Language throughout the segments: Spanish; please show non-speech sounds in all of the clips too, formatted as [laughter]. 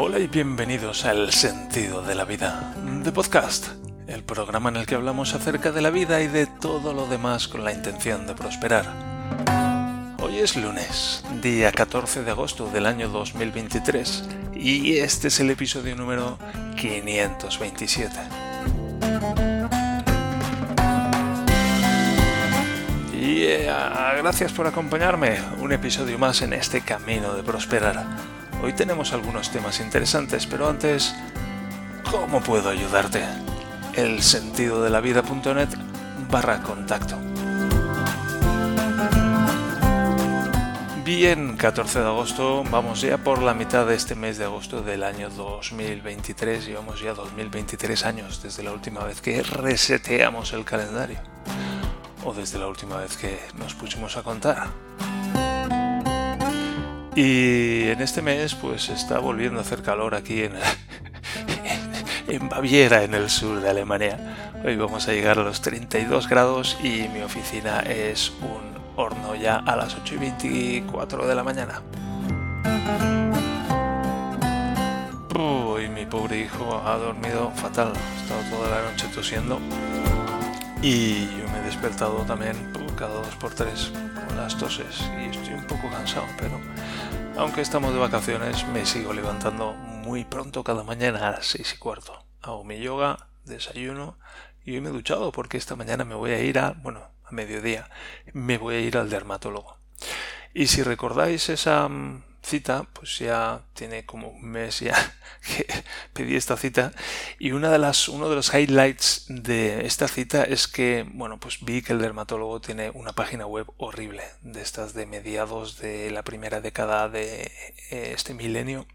Hola y bienvenidos a El Sentido de la Vida, de Podcast, el programa en el que hablamos acerca de la vida y de todo lo demás con la intención de prosperar. Hoy es lunes, día 14 de agosto del año 2023, y este es el episodio número 527. Y eh, gracias por acompañarme, un episodio más en este camino de prosperar. Hoy tenemos algunos temas interesantes, pero antes, ¿cómo puedo ayudarte? El sentido de la vida.net barra contacto. Bien, 14 de agosto, vamos ya por la mitad de este mes de agosto del año 2023. Llevamos ya 2023 años desde la última vez que reseteamos el calendario. O desde la última vez que nos pusimos a contar. Y en este mes pues está volviendo a hacer calor aquí [laughs] en, Baviera, en el sur de Alemania. Hoy vamos a llegar a los 32 grados y mi oficina es un horno ya a las 8 y 24 de la mañana. Uy, mi pobre hijo ha dormido fatal, ha estado toda la noche tosiendo y yo me he despertado también cada dos por tres con las toses y estoy un poco cansado, pero aunque estamos de vacaciones, me sigo levantando muy pronto cada mañana a las seis y cuarto. Hago mi yoga, desayuno y hoy me he duchado porque esta mañana me voy a ir a, bueno, a mediodía, me voy a ir al dermatólogo. Y si recordáis esa mm, cita, pues ya tiene como un mes ya [laughs] que pedí esta cita y una de las, uno de los highlights de esta cita es que, bueno, pues vi que el dermatólogo tiene una página web horrible, de estas de mediados de la primera década de eh, este milenio.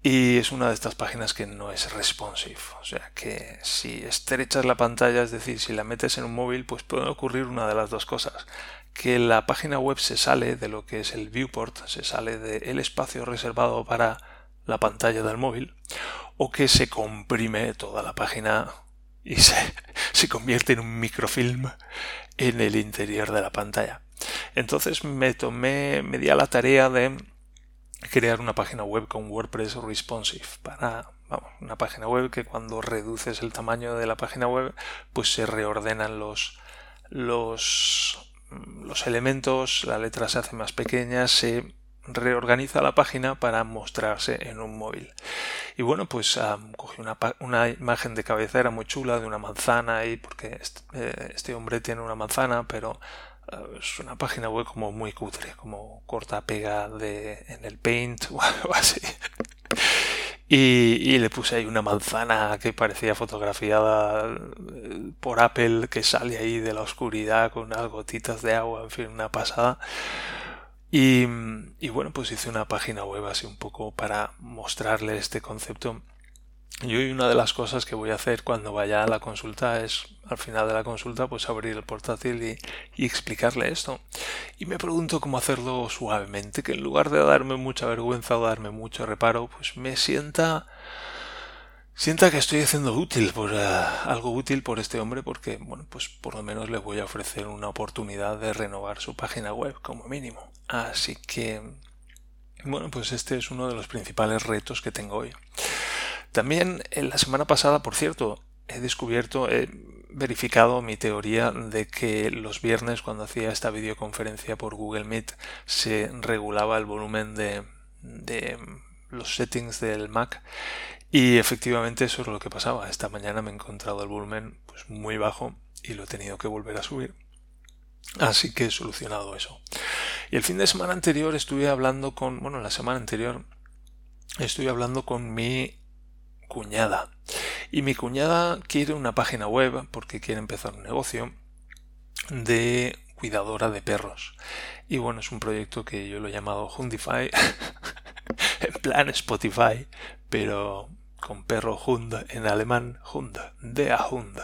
Y es una de estas páginas que no es responsive. O sea que si estrechas la pantalla, es decir, si la metes en un móvil, pues puede ocurrir una de las dos cosas que la página web se sale de lo que es el viewport, se sale del espacio reservado para la pantalla del móvil, o que se comprime toda la página y se, [laughs] se convierte en un microfilm en el interior de la pantalla. Entonces me tomé, me di a la tarea de crear una página web con WordPress responsive para vamos, una página web que cuando reduces el tamaño de la página web pues se reordenan los los los elementos, la letra se hace más pequeña, se reorganiza la página para mostrarse en un móvil. Y bueno, pues cogí una, una, imagen de cabecera muy chula de una manzana y porque eh, este, hombre tiene una manzana, pero eh, es una página web como muy cutre, como corta pega de, en el paint [laughs] o algo así. Y, le puse ahí una manzana que parecía fotografiada eh, por Apple que sale ahí de la oscuridad con unas gotitas de agua, en fin, una pasada. Y, y bueno, pues hice una página web así un poco para mostrarle este concepto y hoy una de las cosas que voy a hacer cuando vaya a la consulta es, al final de la consulta, pues abrir el portátil y, y, explicarle esto. Y me pregunto cómo hacerlo suavemente, que en lugar de darme mucha vergüenza o darme mucho reparo, pues me sienta sienta que estoy haciendo útil por eh, algo útil por este hombre porque bueno pues por lo menos le voy a ofrecer una oportunidad de renovar su página web como mínimo así que bueno pues este es uno de los principales retos que tengo hoy también en la semana pasada, por cierto, he descubierto, he verificado mi teoría de que los viernes cuando hacía esta videoconferencia por Google Meet se regulaba el volumen de, de los settings del Mac y efectivamente eso es lo que pasaba. Esta mañana me he encontrado el volumen pues muy bajo y lo he tenido que volver a subir. Así que he solucionado eso. Y el fin de semana anterior estuve hablando con, bueno, la semana anterior estuve hablando con mi cuñada. Y mi cuñada quiere una página web porque quiere empezar un negocio de cuidadora de perros. Y bueno, es un proyecto que yo lo he llamado Hundify, [laughs] en plan Spotify, pero con perro Hund en alemán, Hund, de a Hund.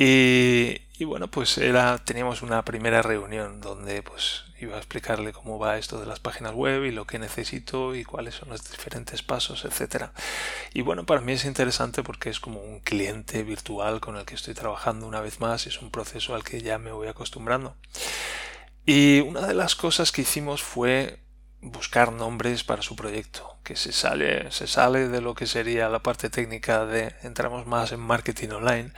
Y, bueno, pues teníamos una primera reunión donde pues iba a explicarle cómo va esto de las páginas web y lo que necesito y cuáles son los diferentes pasos, etcétera. Y bueno, para mí es interesante porque es como un cliente virtual con el que estoy trabajando una vez más y es un proceso al que ya me voy acostumbrando. Y una de las cosas que hicimos fue buscar nombres para su proyecto, que se sale, se sale de lo que sería la parte técnica de entramos más en marketing online,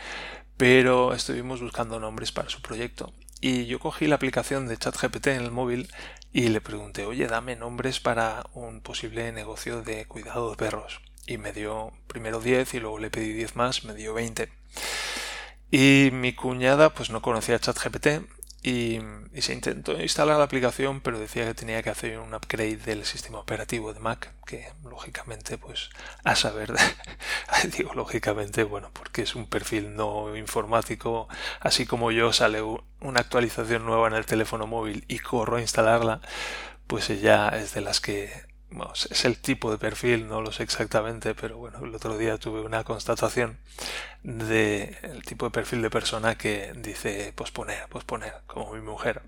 pero estuvimos buscando nombres para su proyecto. Y yo cogí la aplicación de ChatGPT en el móvil y le pregunté, oye, dame nombres para un posible negocio de cuidado de perros. Y me dio primero 10 y luego le pedí 10 más, me dio 20. Y mi cuñada pues no conocía ChatGPT y, se intentó instalar la aplicación pero decía que tenía que hacer un upgrade del sistema operativo de Mac que lógicamente pues a saber [laughs] digo lógicamente bueno porque es un perfil no informático así como yo sale una actualización nueva en el teléfono móvil y corro a instalarla pues ella es de las que es el tipo de perfil, no lo sé exactamente, pero bueno, el otro día tuve una constatación de el tipo de perfil de persona que dice posponer, posponer, como mi mujer.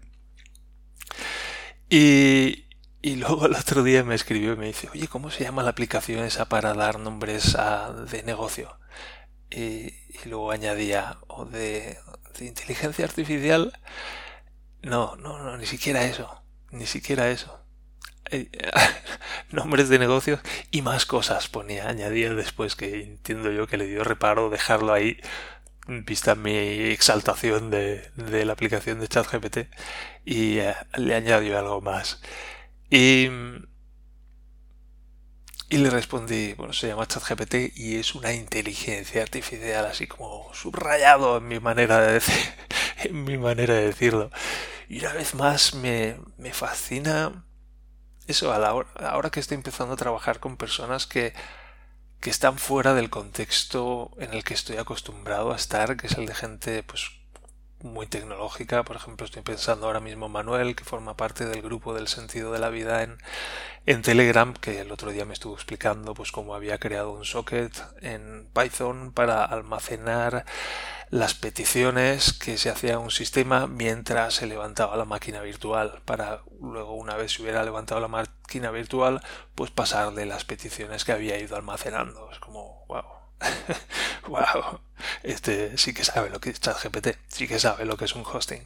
Y, y luego el otro día me escribió y me dice, oye, ¿cómo se llama la aplicación esa para dar nombres a, de negocio? Y, luego añadía, o de, de inteligencia artificial. No, no, no, ni siquiera eso, ni siquiera eso. Eh, [laughs] nombres de negocios y más cosas ponía, añadía después que entiendo yo que le dio reparo dejarlo ahí vista mi exaltación de, la aplicación de ChatGPT y eh, le añadió algo más. Y, y le respondí bueno se llama ChatGPT y es una inteligencia artificial así como subrayado en mi manera de decir, [laughs] en mi manera de decirlo. Y una vez más me, me fascina eso, a la hora, ahora que estoy empezando a trabajar con personas que, que están fuera del contexto en el que estoy acostumbrado a estar, que es el de gente pues muy tecnológica. Por ejemplo, estoy pensando ahora mismo en Manuel, que forma parte del grupo del sentido de la vida en, en Telegram, que el otro día me estuvo explicando pues cómo había creado un socket en Python para almacenar las peticiones que se hacía un sistema mientras se levantaba la máquina virtual para luego una vez se hubiera levantado la máquina virtual pues pasarle las peticiones que había ido almacenando es como wow [laughs] wow este sí que sabe lo que es ChatGPT sí que sabe lo que es un hosting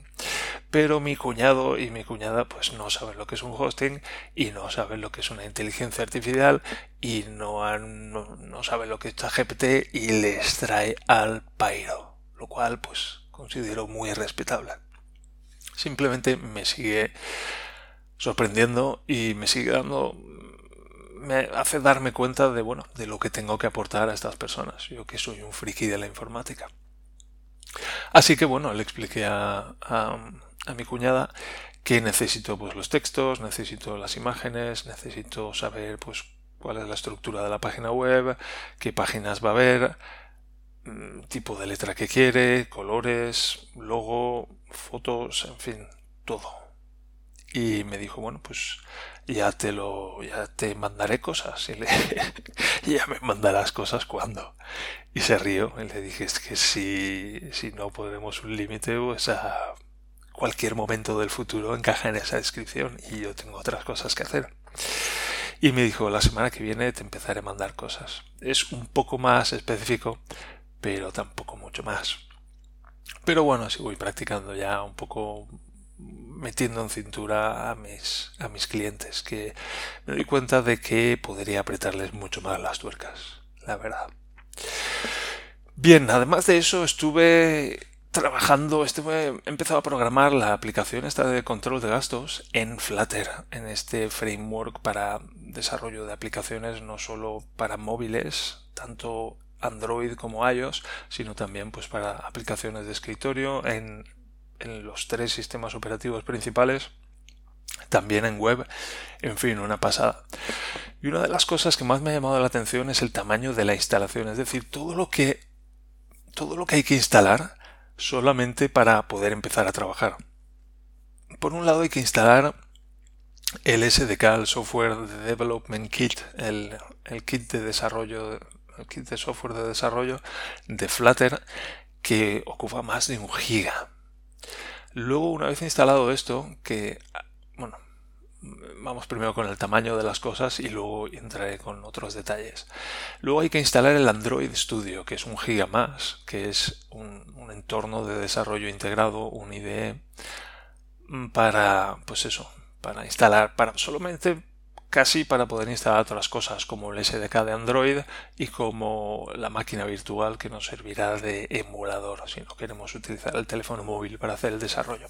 pero mi cuñado y mi cuñada pues no saben lo que es un hosting y no saben lo que es una inteligencia artificial y no, no, no saben lo que es ChatGPT y les trae al pairo lo cual pues considero muy respetable. Simplemente me sigue sorprendiendo y me sigue dando me hace darme cuenta de bueno de lo que tengo que aportar a estas personas yo que soy un friki de la informática así que bueno le expliqué a, a, mi cuñada que necesito pues los textos necesito las imágenes necesito saber pues cuál es la estructura de la página web qué páginas va a haber Mm, tipo de letra que quiere, colores, logo, fotos, en fin, todo. Y me dijo, bueno, pues ya te lo, ya te mandaré cosas. Y le, [laughs] ya me mandarás cosas cuando. Y se rió. Y le dije, es que si, si no podremos un límite, pues a cualquier momento del futuro encaja en esa descripción. Y yo tengo otras cosas que hacer. Y me dijo, la semana que viene te empezaré a mandar cosas. Es un poco más específico pero tampoco mucho más. Pero bueno, así voy practicando ya un poco metiendo en cintura a mis, a mis clientes, que me doy cuenta de que podría apretarles mucho más las tuercas, la verdad. Bien, además de eso estuve trabajando, estuve, he empezado a programar la aplicación esta de control de gastos en Flutter, en este framework para desarrollo de aplicaciones no solo para móviles, tanto Android como iOS, sino también pues para aplicaciones de escritorio en, los tres sistemas operativos principales también en web, en fin, una pasada. Y una de las cosas que más me ha llamado la atención es el tamaño de la instalación, es decir, todo lo que todo lo que hay que instalar solamente para poder empezar a trabajar. Por un lado hay que instalar el SDK, el Software Development Kit, el, el kit de desarrollo el kit de software de desarrollo de Flutter que ocupa más de un giga. Luego, una vez instalado esto, que, bueno, vamos primero con el tamaño de las cosas y luego entraré con otros detalles. Luego hay que instalar el Android Studio, que es un giga más, que es un, un entorno de desarrollo integrado, un IDE, para, pues eso, para instalar, para solamente casi para poder instalar otras cosas como el SDK de Android y como la máquina virtual que nos servirá de emulador si no queremos utilizar el teléfono móvil para hacer el desarrollo.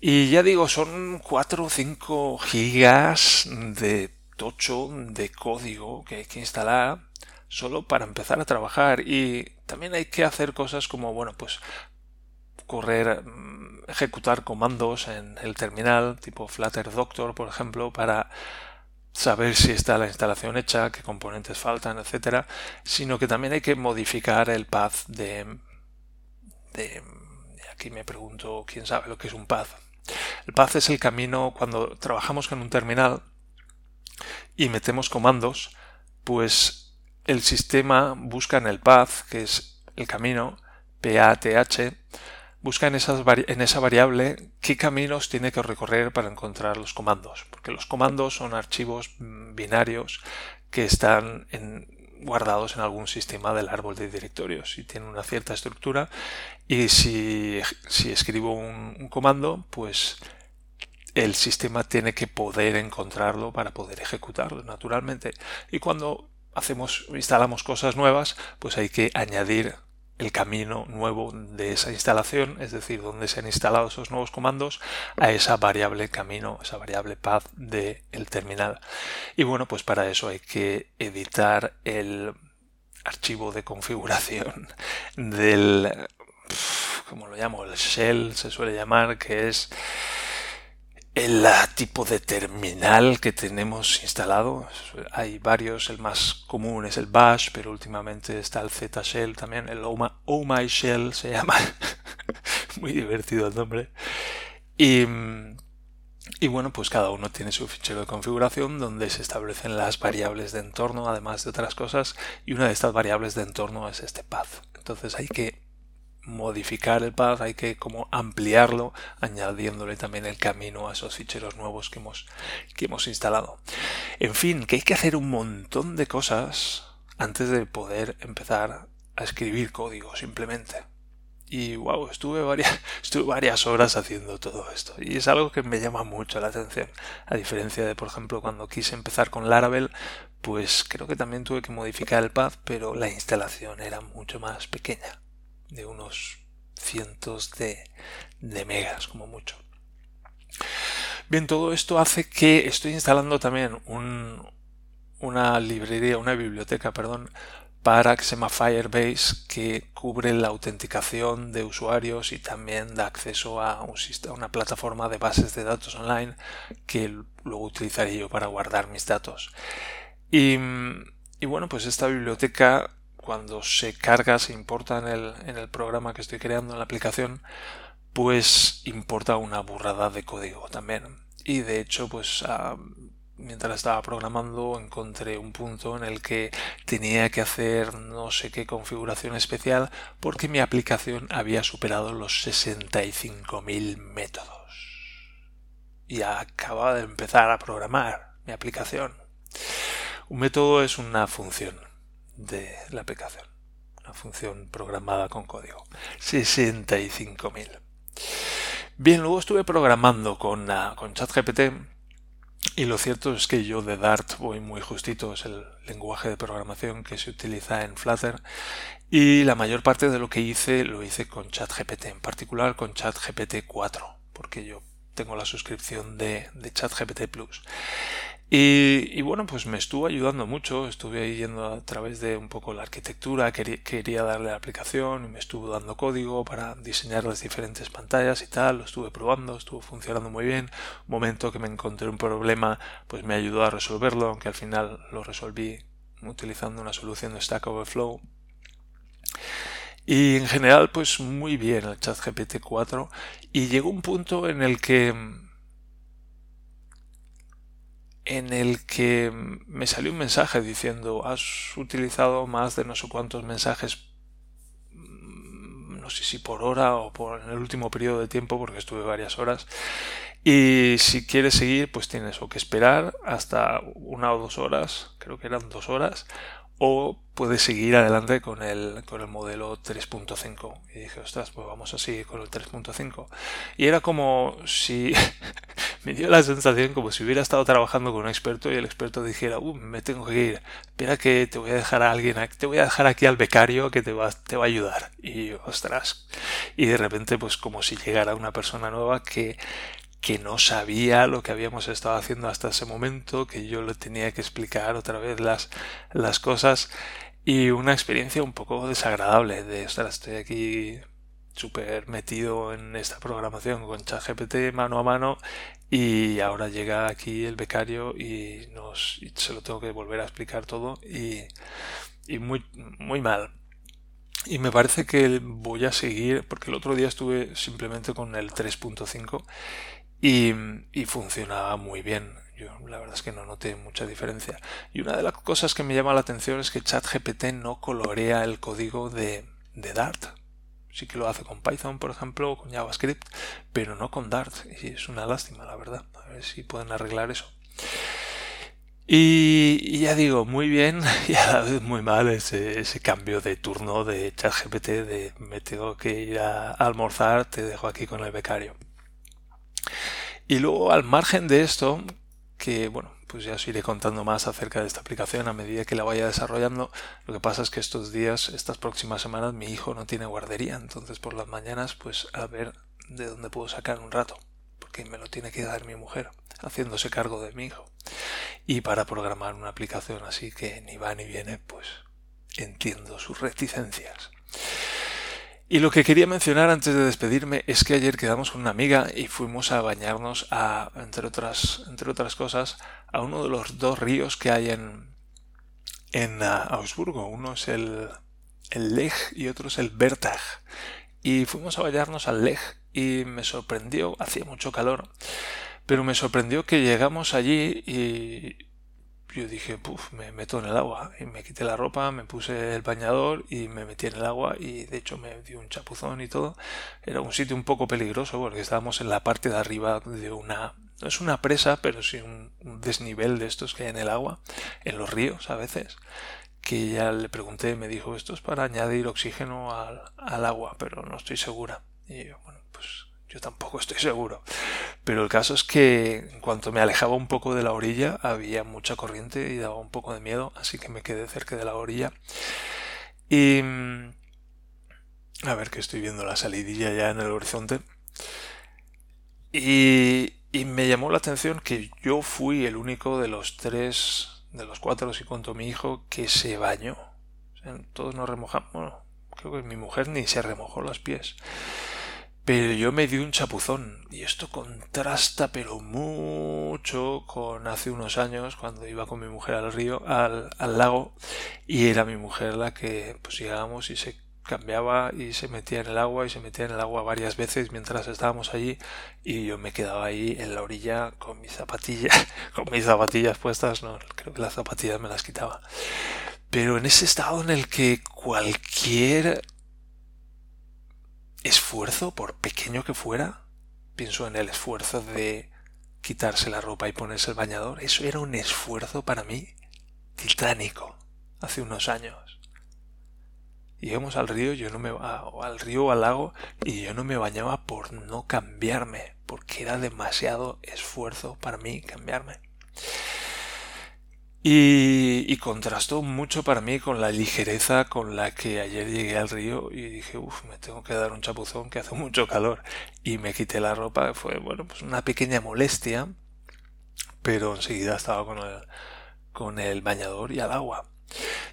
Y ya digo, son 4 o 5 gigas de tocho de código que hay que instalar solo para empezar a trabajar y también hay que hacer cosas como, bueno, pues mm, ejecutar comandos en el terminal, tipo Flutter Doctor, por ejemplo, para saber si está la instalación hecha, qué componentes faltan, etcétera, sino que también hay que modificar el path de, de aquí me pregunto quién sabe lo que es un path. El path es el camino cuando trabajamos con un terminal y metemos comandos, pues el sistema busca en el path, que es el camino, PATH, busca en, esa variable qué caminos tiene que recorrer para encontrar los comandos, porque los comandos son archivos mm, binarios que están guardados en algún sistema del árbol de directorios y tienen una cierta estructura. Y si, escribo un, comando pues el sistema tiene que poder encontrarlo para poder ejecutarlo naturalmente. Y cuando hacemos instalamos cosas nuevas pues hay que añadir el camino nuevo de esa instalación, es decir, donde se han instalado esos nuevos comandos, a esa variable camino, esa variable path del terminal. Y bueno, pues para eso hay que editar el archivo de configuración del, como lo llamo, el shell se suele llamar, que es el tipo de terminal que tenemos instalado. Hay varios, el más común es el Bash, pero últimamente está el Z Shell también, el Oh My, Shell se llama. [laughs] Muy divertido el nombre. Y, y bueno, pues cada uno tiene su fichero de configuración donde se establecen las variables de entorno, además de otras cosas, y una de estas variables de entorno es este path. Entonces hay que modificar el path, hay que como ampliarlo, añadiéndole también el camino a esos ficheros nuevos que hemos, que hemos instalado. En fin, que hay que hacer un montón de cosas antes de poder empezar a escribir código simplemente. Y wow, estuve varias, [laughs] estuve varias horas haciendo todo esto. Y es algo que me llama mucho la atención. A diferencia de, por ejemplo, cuando quise empezar con Laravel, pues creo que también tuve que modificar el path, pero la instalación era mucho más pequeña de unos cientos de, megas como mucho. Bien, todo esto hace que estoy instalando también una librería, una biblioteca, perdón, para que se llama Firebase que cubre la autenticación de usuarios y también da acceso a, una plataforma de bases de datos online que luego utilizaré yo para guardar mis datos. Y, y bueno, pues esta biblioteca cuando se carga, se importa en el, en el programa que estoy creando en la aplicación, pues importa una burrada de código también. Y de hecho, pues ah, mientras estaba programando encontré un punto en el que tenía que hacer no sé qué configuración especial porque mi aplicación había superado los 65.000 métodos. Y acababa de empezar a programar mi aplicación. Un método es una función de la aplicación. Una función programada con código. 65.000. Bien, luego estuve programando con, uh, con ChatGPT y lo cierto es que yo de Dart voy muy justito, es el lenguaje de programación que se utiliza en Flutter y la mayor parte de lo que hice lo hice con ChatGPT, en particular con ChatGPT 4, porque yo tengo la suscripción de, de ChatGPT Plus. Y, bueno, pues me estuvo ayudando mucho, estuve yendo a través de un poco la arquitectura, quería, darle la aplicación y me estuvo dando código para diseñar las diferentes pantallas y tal, lo estuve probando, estuvo funcionando muy bien. Un momento que me encontré un problema, pues me ayudó a resolverlo, aunque al final lo resolví utilizando una solución de Stack Overflow. Y en general, pues muy bien el chat GPT 4 y llegó un punto en el que en el que me salió un mensaje diciendo has utilizado más de no sé cuántos mensajes mm, no sé si por hora o por en el último periodo de tiempo porque estuve varias horas y si quieres seguir pues tienes o que esperar hasta una o dos horas creo que eran dos horas o puedes seguir adelante con el, con el modelo 3.5. Y dije, ostras, pues vamos a seguir con el 3.5. Y era como si [laughs] me dio la sensación como si hubiera estado trabajando con un experto y el experto dijera, uh, me tengo que ir, espera que te voy a dejar a alguien, te voy a dejar aquí al becario que te va, te va a ayudar. Y ostras, y de repente pues como si llegara una persona nueva que que no sabía lo que habíamos estado haciendo hasta ese momento, que yo le tenía que explicar otra vez las, las cosas y una experiencia un poco desagradable de estar estoy aquí súper metido en esta programación con ChatGPT mano a mano y ahora llega aquí el becario y nos se lo tengo que volver a explicar todo y, y muy muy mal y me parece que voy a seguir porque el otro día estuve simplemente con el 3.5 y, y funcionaba muy bien. Yo la verdad es que no noté mucha diferencia. Y una de las cosas que me llama la atención es que ChatGPT no colorea el código de, de Dart. Sí que lo hace con Python, por ejemplo, o con JavaScript, pero no con Dart. Y es una lástima, la verdad. A ver si pueden arreglar eso. Y, ya digo, muy bien [laughs] y a la vez muy mal ese, ese cambio de turno de ChatGPT de me tengo que ir a almorzar, te dejo aquí con el becario. Y luego, al margen de esto, que bueno, pues ya os iré contando más acerca de esta aplicación a medida que la vaya desarrollando. Lo que pasa es que estos días, estas próximas semanas, mi hijo no tiene guardería, entonces por las mañanas, pues a ver de dónde puedo sacar un rato, porque me lo tiene que dar mi mujer, haciéndose cargo de mi hijo. Y para programar una aplicación así que ni va ni viene, pues entiendo sus reticencias. Y lo que quería mencionar antes de despedirme es que ayer quedamos con una amiga y fuimos a bañarnos a, entre otras, entre otras cosas, a uno de los dos ríos que hay en, en ah, Augsburgo. Uno es el, el Lech y otro es el Bertag. Y fuimos a bañarnos al Lech y me sorprendió, hacía mucho calor, pero me sorprendió que llegamos allí y yo dije, puff, me meto en el agua. Y me quité la ropa, me puse el bañador y me metí en el agua y de hecho me dio un chapuzón y todo. Era un sitio un poco peligroso porque estábamos en la parte de arriba de una... No es una presa, pero sí un, desnivel de estos que hay en el agua, en los ríos a veces. Que ya le pregunté, me dijo, esto es para añadir oxígeno al, al agua, pero no estoy segura. Y bueno, yo tampoco estoy seguro. Pero el caso es que en cuanto me alejaba un poco de la orilla había mucha corriente y daba un poco de miedo, así que me quedé cerca de la orilla. Y... Mm, a ver que estoy viendo la salidilla ya en el horizonte. Y, y me llamó la atención que yo fui el único de los tres, de los cuatro, si cuento mi hijo, que se bañó. todos nos remojamos. Bueno, creo que mi mujer ni se remojó los pies. Pero yo me di un chapuzón y esto contrasta pero mucho con hace unos años cuando iba con mi mujer al río, al, al lago y era mi mujer la que pues llegábamos y se cambiaba y se metía en el agua y se metía en el agua varias veces mientras estábamos allí y yo me quedaba ahí en la orilla con mis zapatillas, [laughs] con mis zapatillas puestas, no, creo que las zapatillas me las quitaba. Pero en ese estado en el que cualquier esfuerzo, por pequeño que fuera, pienso en el esfuerzo de quitarse la ropa y ponerse el bañador, eso era un esfuerzo para mí titánico hace unos años. Íbamos al río, yo no me al río o al lago y yo no me bañaba por no cambiarme, porque era demasiado esfuerzo para mí cambiarme. Y, contrastó mucho para mí con la ligereza con la que ayer llegué al río y dije, uff, me tengo que dar un chapuzón que hace [laughs] mucho calor. Y me quité la ropa, fue, bueno, pues una pequeña molestia, pero enseguida estaba con el, con el bañador y al agua.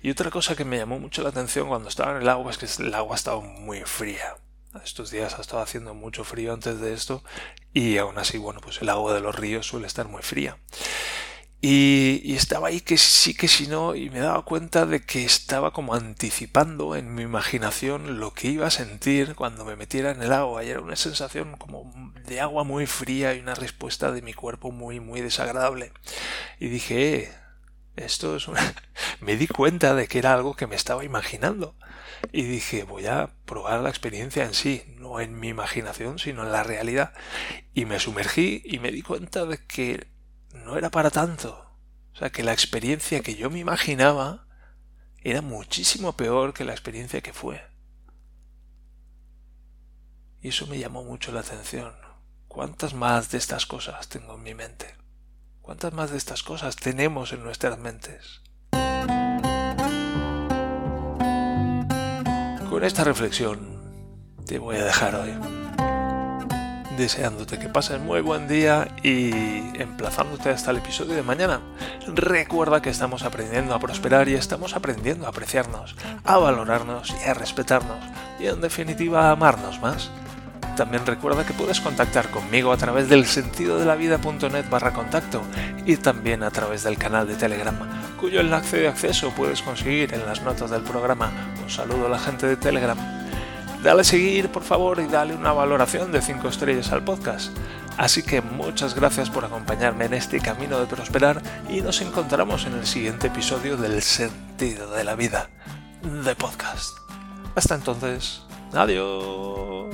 Y otra cosa que me llamó mucho la atención cuando estaba en el agua es que el agua estaba muy fría. Estos días ha estado haciendo mucho frío antes de esto y aún así, bueno, pues el agua de los ríos suele estar muy fría. Y, estaba ahí que sí que si no y me daba cuenta de que estaba como anticipando en mi imaginación lo que iba a sentir cuando me metiera en el agua. Y era una sensación como de agua muy fría y una respuesta de mi cuerpo muy muy desagradable. Y dije eh, esto es una... [laughs] me di cuenta de que era algo que me estaba imaginando y dije voy a probar la experiencia en sí no en mi imaginación sino en la realidad y me sumergí y me di cuenta de que no era para tanto. O sea, que la experiencia que yo me imaginaba era muchísimo peor que la experiencia que fue. Y eso me llamó mucho la atención. ¿Cuántas más de estas cosas tengo en mi mente? ¿Cuántas más de estas cosas tenemos en nuestras mentes? Con esta reflexión te voy a dejar hoy deseándote que pases muy buen día y emplazándote hasta el episodio de mañana. Recuerda que estamos aprendiendo a prosperar y estamos aprendiendo a apreciarnos, a valorarnos y a respetarnos y en definitiva a amarnos más. También recuerda que puedes contactar conmigo a través del sentido de la vida.net barra contacto y también a través del canal de Telegram, cuyo enlace de acceso puedes conseguir en las notas del programa. Un saludo a la gente de Telegram. Dale a seguir, por favor, y dale una valoración de 5 estrellas al podcast. Así que muchas gracias por acompañarme en este camino de prosperar y nos encontramos en el siguiente episodio del sentido de la vida de podcast. Hasta entonces, adiós.